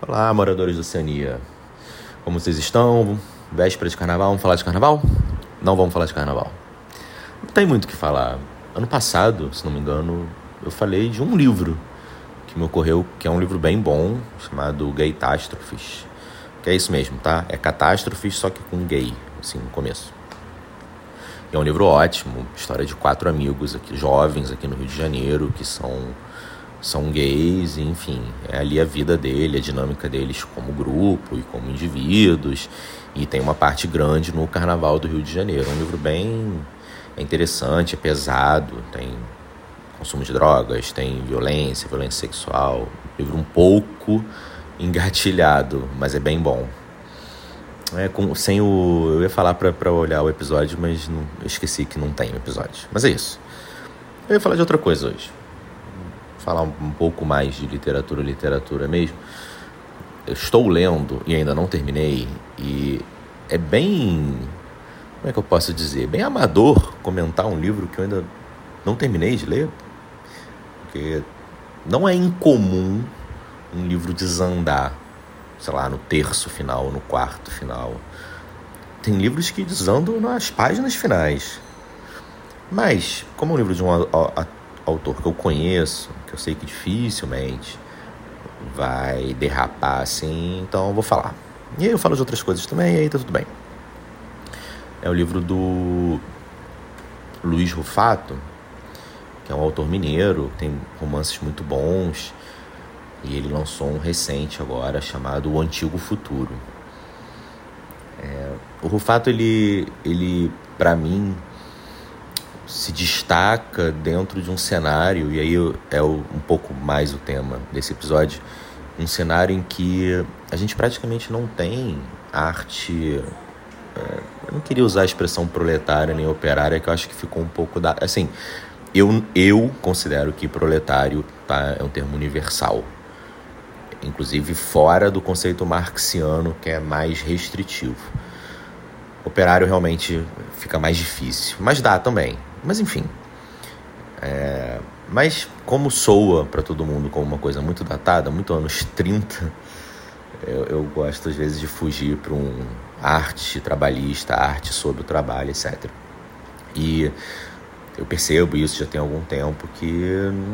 Olá, moradores da Oceania. Como vocês estão? Véspera de carnaval, vamos falar de carnaval? Não vamos falar de carnaval. Não tem muito o que falar. Ano passado, se não me engano, eu falei de um livro que me ocorreu, que é um livro bem bom, chamado Gaytástrofes. Que é isso mesmo, tá? É catástrofes, só que com gay, assim, no começo. É um livro ótimo, história de quatro amigos aqui, jovens aqui no Rio de Janeiro, que são são gays, enfim, é ali a vida dele, a dinâmica deles como grupo e como indivíduos, e tem uma parte grande no Carnaval do Rio de Janeiro. É um livro bem é interessante, é pesado, tem consumo de drogas, tem violência, violência sexual. livro um pouco engatilhado, mas é bem bom. É, com, sem o. Eu ia falar para olhar o episódio, mas não, eu esqueci que não tem o episódio. Mas é isso. Eu ia falar de outra coisa hoje falar um pouco mais de literatura, literatura mesmo, eu estou lendo e ainda não terminei, e é bem. Como é que eu posso dizer? Bem amador comentar um livro que eu ainda não terminei de ler, porque não é incomum um livro desandar, sei lá, no terço final, no quarto final. Tem livros que desandam nas páginas finais. Mas, como é um livro de um autor que eu conheço, que eu sei que dificilmente vai derrapar assim, então eu vou falar. E aí eu falo de outras coisas também, e aí tá tudo bem. É o livro do Luiz Rufato, que é um autor mineiro, tem romances muito bons, e ele lançou um recente agora chamado O Antigo Futuro. É, o Rufato, ele, ele para mim, se destaca dentro de um cenário, e aí é um pouco mais o tema desse episódio, um cenário em que a gente praticamente não tem arte. É, eu não queria usar a expressão proletária nem operária, que eu acho que ficou um pouco da. Assim, eu, eu considero que proletário tá, é um termo universal. Inclusive fora do conceito marxiano, que é mais restritivo. Operário realmente fica mais difícil, mas dá também. Mas enfim. É, mas como soa para todo mundo como uma coisa muito datada, muito anos 30, eu, eu gosto às vezes de fugir para um arte trabalhista, arte sobre o trabalho, etc. E eu percebo isso já tem algum tempo que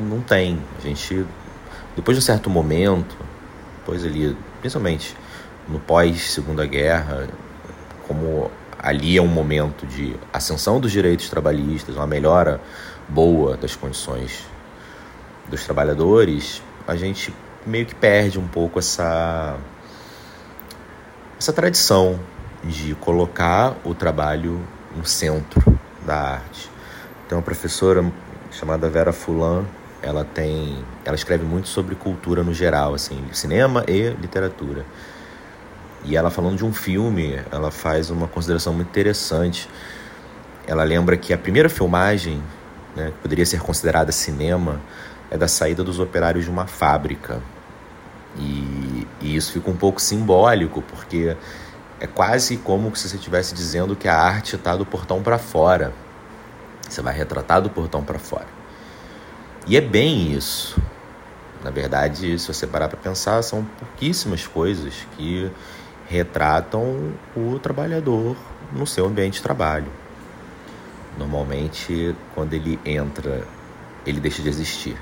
não tem. A gente, depois de um certo momento, depois ali, principalmente no pós Segunda Guerra, como ali é um momento de ascensão dos direitos trabalhistas, uma melhora boa das condições dos trabalhadores, a gente meio que perde um pouco essa essa tradição de colocar o trabalho no centro da arte. Tem uma professora chamada Vera Fulan, ela tem, ela escreve muito sobre cultura no geral, assim, cinema e literatura. E ela falando de um filme, ela faz uma consideração muito interessante. Ela lembra que a primeira filmagem, né, que poderia ser considerada cinema, é da saída dos operários de uma fábrica. E, e isso fica um pouco simbólico, porque é quase como se você estivesse dizendo que a arte está do portão para fora. Você vai retratar do portão para fora. E é bem isso. Na verdade, se você parar para pensar, são pouquíssimas coisas que retratam o trabalhador no seu ambiente de trabalho. Normalmente, quando ele entra, ele deixa de existir.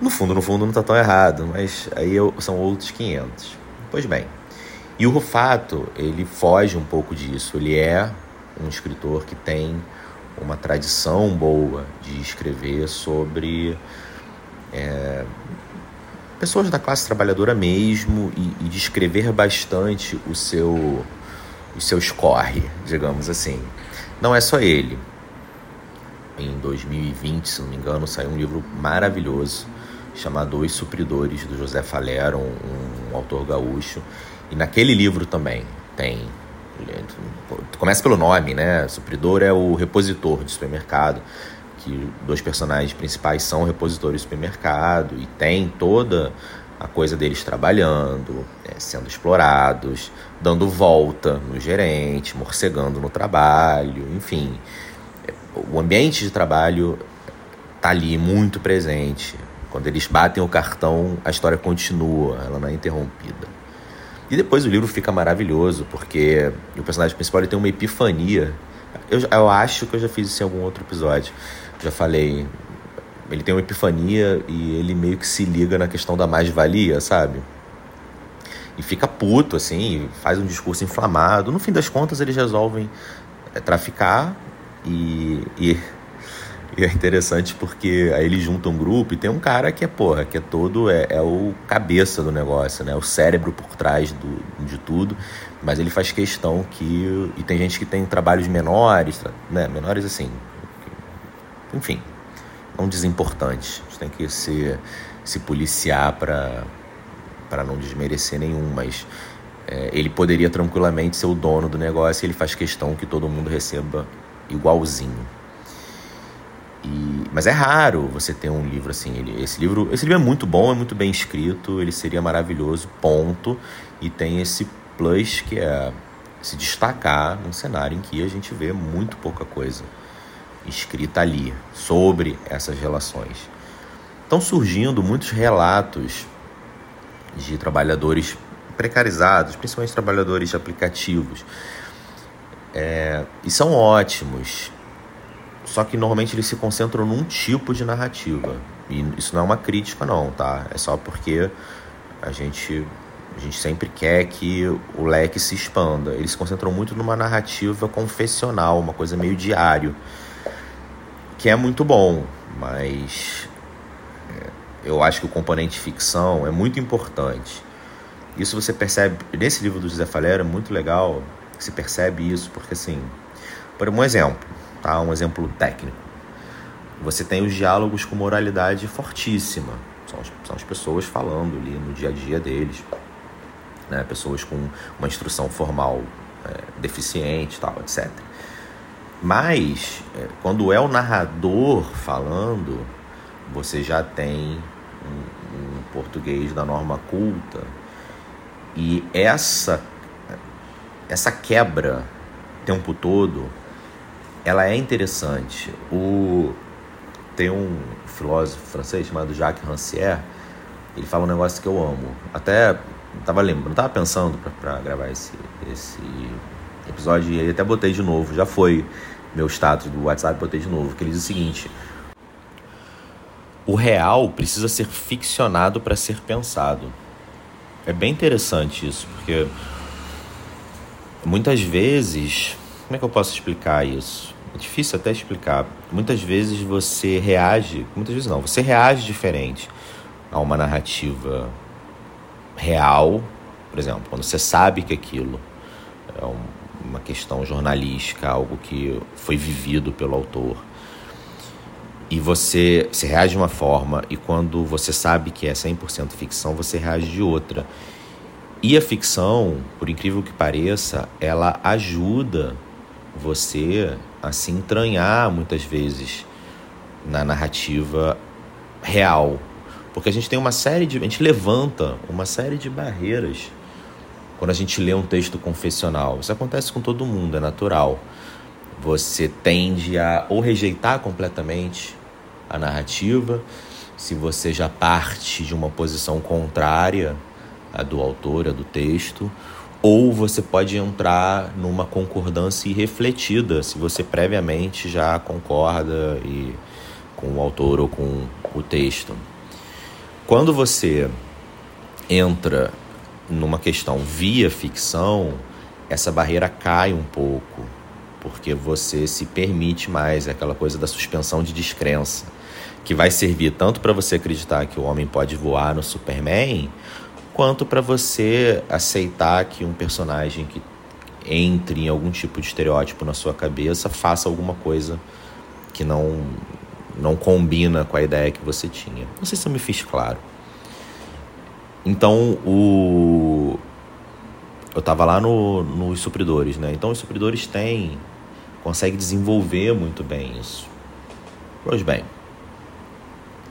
No fundo, no fundo, não está tão errado, mas aí são outros 500. Pois bem, e o Rufato, ele foge um pouco disso. Ele é um escritor que tem uma tradição boa de escrever sobre é, pessoas da classe trabalhadora mesmo e, e descrever bastante o seu os seus corre, digamos assim. Não é só ele. Em 2020, se não me engano, saiu um livro maravilhoso chamado Os Supridores, do José Falero, um, um autor gaúcho. E naquele livro também tem. Começa pelo nome, né? Supridor é o repositor de supermercado que dois personagens principais são repositores do supermercado e tem toda a coisa deles trabalhando, né, sendo explorados, dando volta no gerente, morcegando no trabalho, enfim. O ambiente de trabalho está ali muito presente. Quando eles batem o cartão, a história continua, ela não é interrompida. E depois o livro fica maravilhoso, porque o personagem principal ele tem uma epifania. Eu, eu acho que eu já fiz isso em algum outro episódio. Já falei. Ele tem uma epifania e ele meio que se liga na questão da mais-valia, sabe? E fica puto, assim, faz um discurso inflamado. No fim das contas, eles resolvem é, traficar e, e e é interessante porque aí ele junta um grupo e tem um cara que é, porra, que é todo, é, é o cabeça do negócio, né? O cérebro por trás do, de tudo. Mas ele faz questão que. E tem gente que tem trabalhos menores, né? Menores assim. Enfim, não desimportantes. A gente tem que se, se policiar para para não desmerecer nenhum, mas é, ele poderia tranquilamente ser o dono do negócio e ele faz questão que todo mundo receba igualzinho. E, mas é raro você ter um livro assim. Ele, esse livro, esse livro é muito bom, é muito bem escrito, ele seria maravilhoso, ponto. E tem esse plus que é se destacar num cenário em que a gente vê muito pouca coisa escrita ali sobre essas relações. Estão surgindo muitos relatos de trabalhadores precarizados, principalmente trabalhadores de aplicativos. É, e são ótimos. Só que normalmente eles se concentram num tipo de narrativa. E isso não é uma crítica, não, tá? É só porque a gente, a gente sempre quer que o leque se expanda. Eles se concentram muito numa narrativa confessional, uma coisa meio diário. Que é muito bom, mas é, eu acho que o componente ficção é muito importante. Isso você percebe, nesse livro do José Falera é muito legal, se percebe isso, porque assim, por um exemplo, tá? Um exemplo técnico. Você tem os diálogos com moralidade fortíssima. São as, são as pessoas falando ali no dia a dia deles. Né? Pessoas com uma instrução formal é, deficiente, tal, etc. Mas, é, quando é o narrador falando, você já tem um, um português da norma culta. E essa, essa quebra o tempo todo ela é interessante. O tem um filósofo francês chamado Jacques Rancière, ele fala um negócio que eu amo. Até tava lembrando, tava pensando para gravar esse esse episódio e até botei de novo, já foi meu status do WhatsApp, botei de novo, que ele diz o seguinte: O real precisa ser ficcionado para ser pensado. É bem interessante isso, porque muitas vezes como é que eu posso explicar isso? É difícil até explicar. Muitas vezes você reage, muitas vezes não, você reage diferente a uma narrativa real, por exemplo, quando você sabe que aquilo é uma questão jornalística, algo que foi vivido pelo autor. E você se reage de uma forma, e quando você sabe que é 100% ficção, você reage de outra. E a ficção, por incrível que pareça, ela ajuda você a se entranhar muitas vezes na narrativa real. Porque a gente tem uma série de. A gente levanta uma série de barreiras quando a gente lê um texto confessional. Isso acontece com todo mundo, é natural. Você tende a ou rejeitar completamente a narrativa, se você já parte de uma posição contrária à do autor, à do texto, ou você pode entrar numa concordância irrefletida, se você previamente já concorda e, com o autor ou com o texto. Quando você entra numa questão via ficção, essa barreira cai um pouco, porque você se permite mais é aquela coisa da suspensão de descrença, que vai servir tanto para você acreditar que o homem pode voar no Superman, quanto para você aceitar que um personagem que entre em algum tipo de estereótipo na sua cabeça faça alguma coisa que não não combina com a ideia que você tinha. Não sei se eu me fiz claro. Então, o eu estava lá no, nos supridores, né? Então, os supridores têm consegue desenvolver muito bem isso. Pois bem,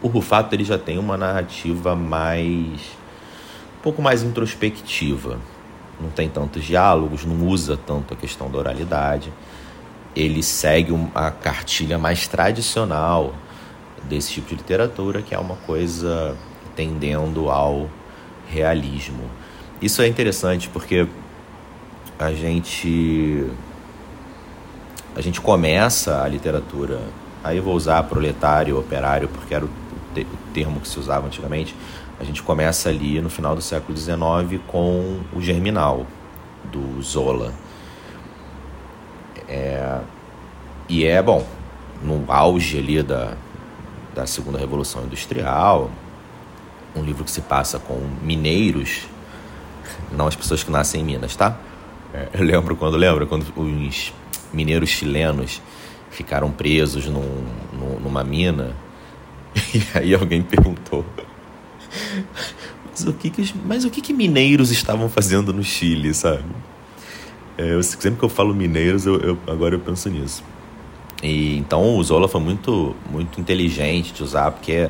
o Rufato ele já tem uma narrativa mais um pouco mais introspectiva. Não tem tantos diálogos, não usa tanto a questão da oralidade. Ele segue a cartilha mais tradicional desse tipo de literatura, que é uma coisa tendendo ao realismo. Isso é interessante porque a gente a gente começa a literatura, aí eu vou usar proletário, operário, porque era o, te, o termo que se usava antigamente. A gente começa ali no final do século XIX com o Germinal, do Zola. É, e é, bom, no auge ali da, da segunda revolução industrial, um livro que se passa com mineiros, não as pessoas que nascem em Minas, tá? É, eu lembro quando lembro quando os mineiros chilenos ficaram presos num, num, numa mina e aí alguém perguntou mas o que que, mas o que, que mineiros estavam fazendo no Chile, sabe? É, eu, sempre que eu falo mineiros, eu, eu, agora eu penso nisso. E então o Zola foi muito, muito inteligente de usar, porque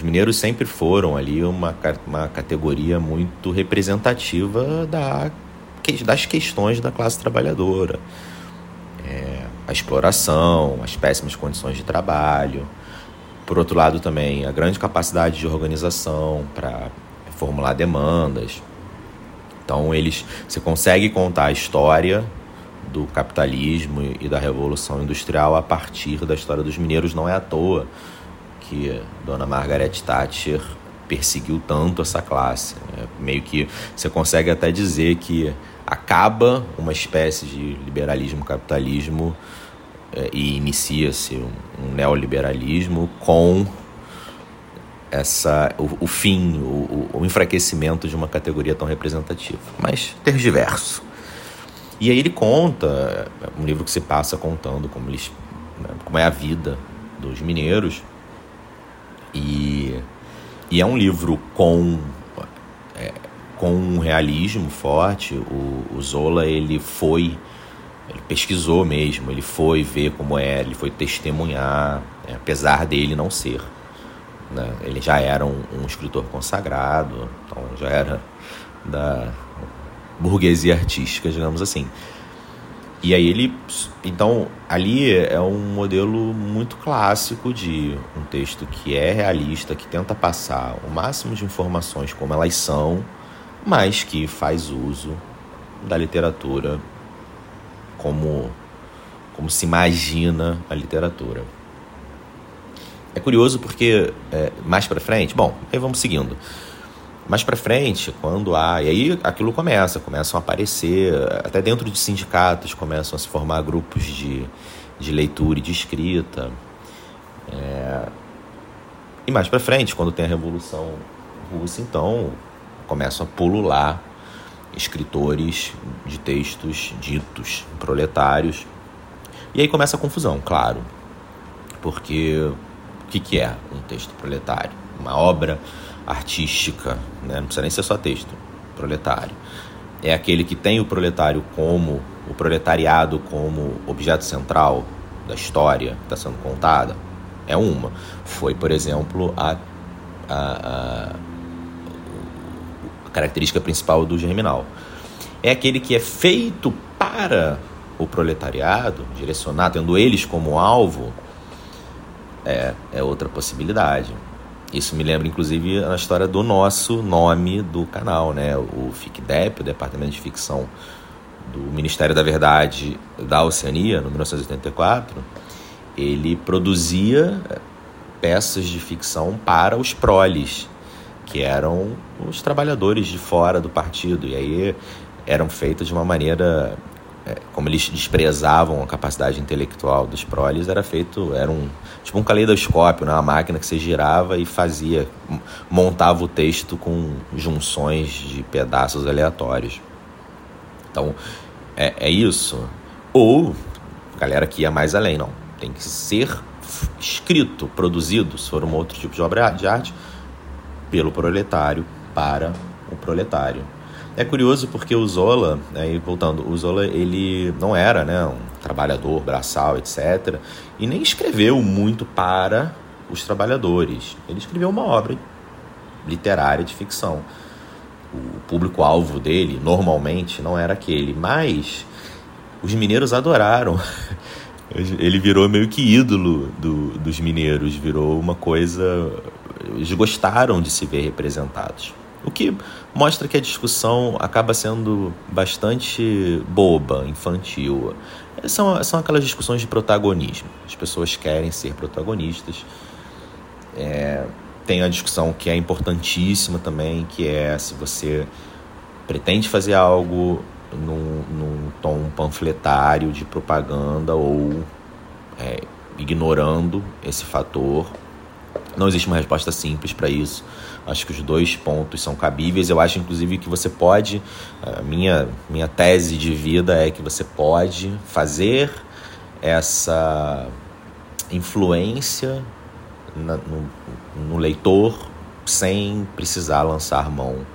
os mineiros sempre foram ali uma, uma categoria muito representativa da, das questões da classe trabalhadora. É, a exploração, as péssimas condições de trabalho. Por outro lado, também a grande capacidade de organização para formular demandas. Então, eles, você consegue contar a história do capitalismo e da revolução industrial a partir da história dos mineiros. Não é à toa que Dona Margaret Thatcher perseguiu tanto essa classe. Né? Meio que você consegue até dizer que acaba uma espécie de liberalismo capitalismo é, e inicia-se um, neoliberalismo com essa o, o fim, o, o, enfraquecimento de uma categoria tão representativa. Mas ter diverso. E aí ele conta, é um livro que se passa contando como, eles, né, como é a vida dos mineiros. E, e é um livro com, é, com um realismo forte. O, o Zola ele foi, ele pesquisou mesmo, ele foi ver como era, ele foi testemunhar, né, apesar dele não ser. Né? Ele já era um, um escritor consagrado, então já era da burguesia artística, digamos assim. E aí ele, então, ali é um modelo muito clássico de um texto que é realista, que tenta passar o máximo de informações como elas são, mas que faz uso da literatura como como se imagina a literatura. É curioso porque é, mais para frente, bom, aí vamos seguindo. Mais para frente, quando há. E aí aquilo começa, começam a aparecer, até dentro de sindicatos começam a se formar grupos de, de leitura e de escrita. É, e mais para frente, quando tem a Revolução Russa, então começam a pulular escritores de textos ditos proletários. E aí começa a confusão, claro. Porque o que, que é um texto proletário? Uma obra artística, né? não precisa nem ser só texto, proletário. É aquele que tem o proletário como, o proletariado como objeto central da história que está sendo contada. É uma. Foi, por exemplo, a, a, a característica principal do Germinal. É aquele que é feito para o proletariado, direcionado, tendo eles como alvo, é, é outra possibilidade. Isso me lembra, inclusive, a história do nosso nome do canal, né? O FICDEP, o Departamento de Ficção do Ministério da Verdade da Oceania, no 1984, ele produzia peças de ficção para os proles, que eram os trabalhadores de fora do partido. E aí eram feitas de uma maneira como eles desprezavam a capacidade intelectual dos proles, era feito, era um tipo um caleidoscópio, né? uma máquina que você girava e fazia, montava o texto com junções de pedaços aleatórios. Então, é, é isso. Ou, galera que ia mais além, não. Tem que ser escrito, produzido, se for um outro tipo de obra de arte, pelo proletário para o proletário. É curioso porque o Zola, aí né, voltando, o Zola ele não era né, um trabalhador braçal, etc. E nem escreveu muito para os trabalhadores. Ele escreveu uma obra literária de ficção. O público-alvo dele, normalmente, não era aquele. Mas os mineiros adoraram Ele virou meio que ídolo do, dos mineiros, virou uma coisa. Eles gostaram de se ver representados. O que mostra que a discussão acaba sendo bastante boba, infantil. São, são aquelas discussões de protagonismo. As pessoas querem ser protagonistas. É, tem a discussão que é importantíssima também, que é se você pretende fazer algo num, num tom panfletário de propaganda ou é, ignorando esse fator. Não existe uma resposta simples para isso. Acho que os dois pontos são cabíveis. Eu acho, inclusive, que você pode. A minha, minha tese de vida é que você pode fazer essa influência na, no, no leitor sem precisar lançar mão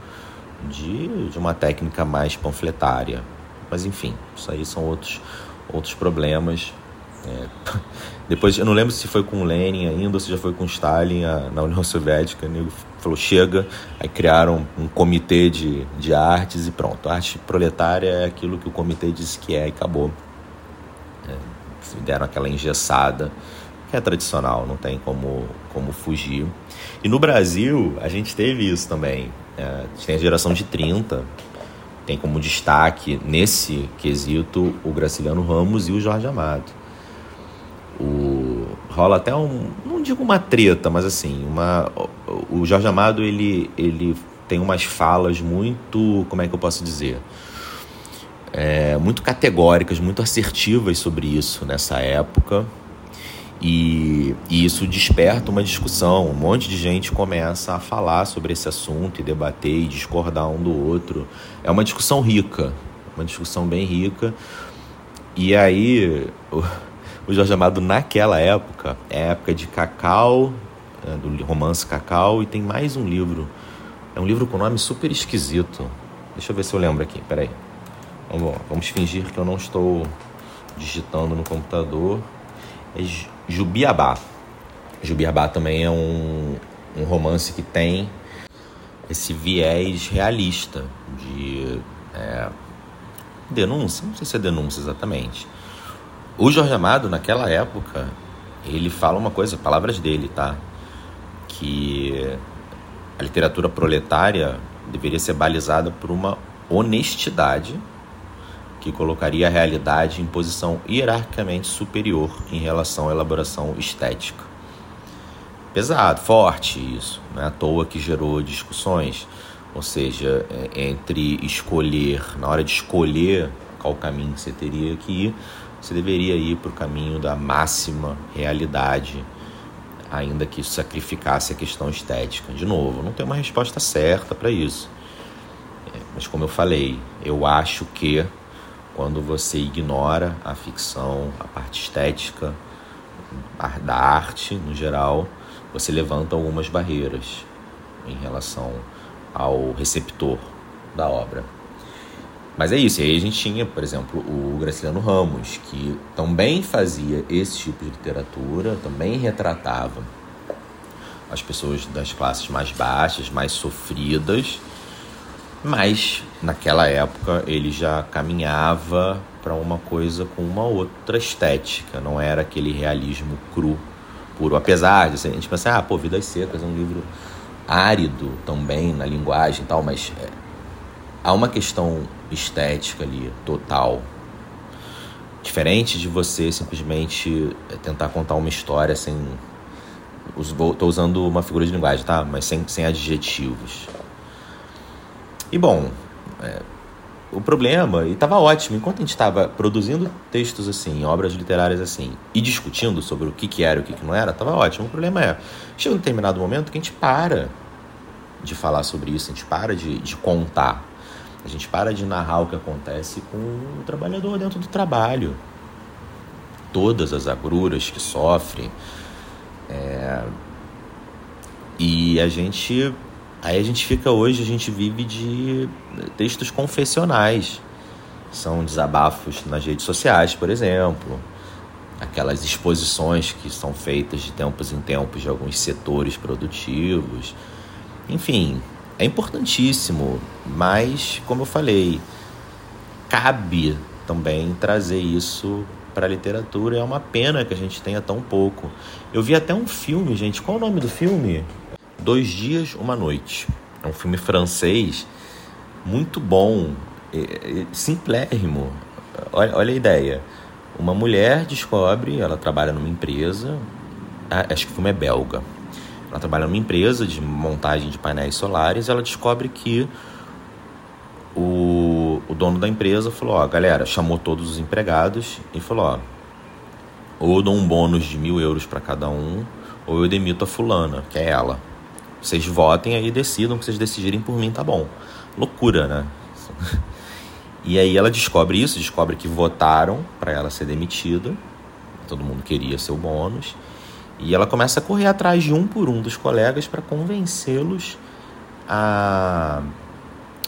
de, de uma técnica mais panfletária. Mas enfim, isso aí são outros, outros problemas. É. Depois, eu não lembro se foi com Lenin ainda ou se já foi com Stalin a, na União Soviética. Nego falou: chega. Aí criaram um comitê de, de artes e pronto. A arte proletária é aquilo que o comitê disse que é e acabou. É, deram aquela engessada, que é tradicional, não tem como, como fugir. E no Brasil, a gente teve isso também. É, a gente tem a geração de 30, tem como destaque nesse quesito o Graciliano Ramos e o Jorge Amado. O, rola até um, não digo uma treta, mas assim, uma, o Jorge Amado ele, ele tem umas falas muito, como é que eu posso dizer? É, muito categóricas, muito assertivas sobre isso nessa época. E, e, isso desperta uma discussão. Um monte de gente começa a falar sobre esse assunto e debater e discordar um do outro. É uma discussão rica, uma discussão bem rica. E aí, o, Jorge Amado, naquela época, é época de Cacau, é, do romance Cacau, e tem mais um livro. É um livro com nome super esquisito. Deixa eu ver se eu lembro aqui, peraí. Vamos, vamos fingir que eu não estou digitando no computador. É Jubiabá. Jubiabá também é um, um romance que tem esse viés realista de é, denúncia, não sei se é denúncia exatamente. O Jorge Amado, naquela época, ele fala uma coisa, palavras dele, tá? Que a literatura proletária deveria ser balizada por uma honestidade que colocaria a realidade em posição hierarquicamente superior em relação à elaboração estética. Pesado, forte isso, não é à toa que gerou discussões, ou seja, é, entre escolher, na hora de escolher qual caminho você teria que ir, você deveria ir para o caminho da máxima realidade, ainda que isso sacrificasse a questão estética. De novo, não tem uma resposta certa para isso. É, mas como eu falei, eu acho que quando você ignora a ficção, a parte estética da arte no geral, você levanta algumas barreiras em relação ao receptor da obra. Mas é isso, e aí a gente tinha, por exemplo, o Graciliano Ramos, que também fazia esse tipo de literatura, também retratava as pessoas das classes mais baixas, mais sofridas, mas naquela época ele já caminhava para uma coisa com uma outra estética, não era aquele realismo cru, puro. Apesar de a gente pensar, ah, pô, Vidas Secas é um livro árido também na linguagem e tal, mas é, há uma questão estética ali, total. Diferente de você simplesmente é, tentar contar uma história sem. Estou usando uma figura de linguagem, tá? Mas sem, sem adjetivos. E bom, é, o problema, e estava ótimo, enquanto a gente estava produzindo textos assim, obras literárias assim, e discutindo sobre o que, que era e o que, que não era, estava ótimo. O problema é, chega um determinado momento que a gente para de falar sobre isso, a gente para de, de contar, a gente para de narrar o que acontece com o trabalhador dentro do trabalho. Todas as agruras que sofre. É, e a gente Aí a gente fica hoje, a gente vive de textos confessionais. São desabafos nas redes sociais, por exemplo. Aquelas exposições que são feitas de tempos em tempos de alguns setores produtivos. Enfim, é importantíssimo, mas, como eu falei, cabe também trazer isso para a literatura. É uma pena que a gente tenha tão pouco. Eu vi até um filme, gente. Qual o nome do filme? Dois Dias, Uma Noite. É um filme francês muito bom, simplérrimo. Olha, olha a ideia. Uma mulher descobre, ela trabalha numa empresa, acho que o filme é belga. Ela trabalha numa empresa de montagem de painéis solares. Ela descobre que o, o dono da empresa falou: Ó, galera, chamou todos os empregados e falou: Ó, ou eu dou um bônus de mil euros para cada um, ou eu demito a fulana, que é ela. Vocês votem aí e decidam, que vocês decidirem por mim, tá bom. Loucura, né? E aí ela descobre isso, descobre que votaram para ela ser demitida. Todo mundo queria seu bônus. E ela começa a correr atrás de um por um dos colegas para convencê-los a,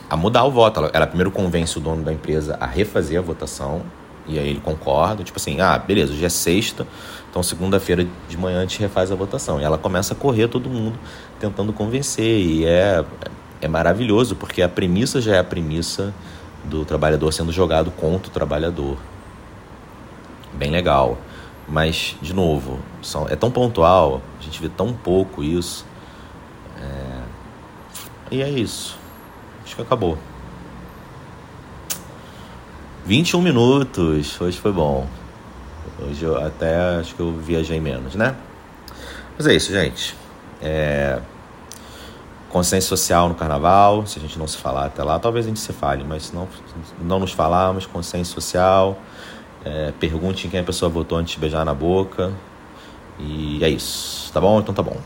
a mudar o voto. Ela, ela, primeiro convence o dono da empresa a refazer a votação. E aí ele concorda, tipo assim, ah, beleza, hoje é sexta, então segunda-feira de manhã a gente refaz a votação. E ela começa a correr todo mundo tentando convencer. E é, é maravilhoso, porque a premissa já é a premissa do trabalhador sendo jogado contra o trabalhador. Bem legal. Mas, de novo, são, é tão pontual, a gente vê tão pouco isso. É... E é isso. Acho que acabou. 21 minutos. Hoje foi bom. Hoje eu até acho que eu viajei menos, né? Mas é isso, gente. É consciência social no carnaval, se a gente não se falar até lá, talvez a gente se fale, mas se não, não nos falarmos, consciência social, é, pergunte em quem a pessoa votou antes de beijar na boca. E é isso, tá bom? Então tá bom.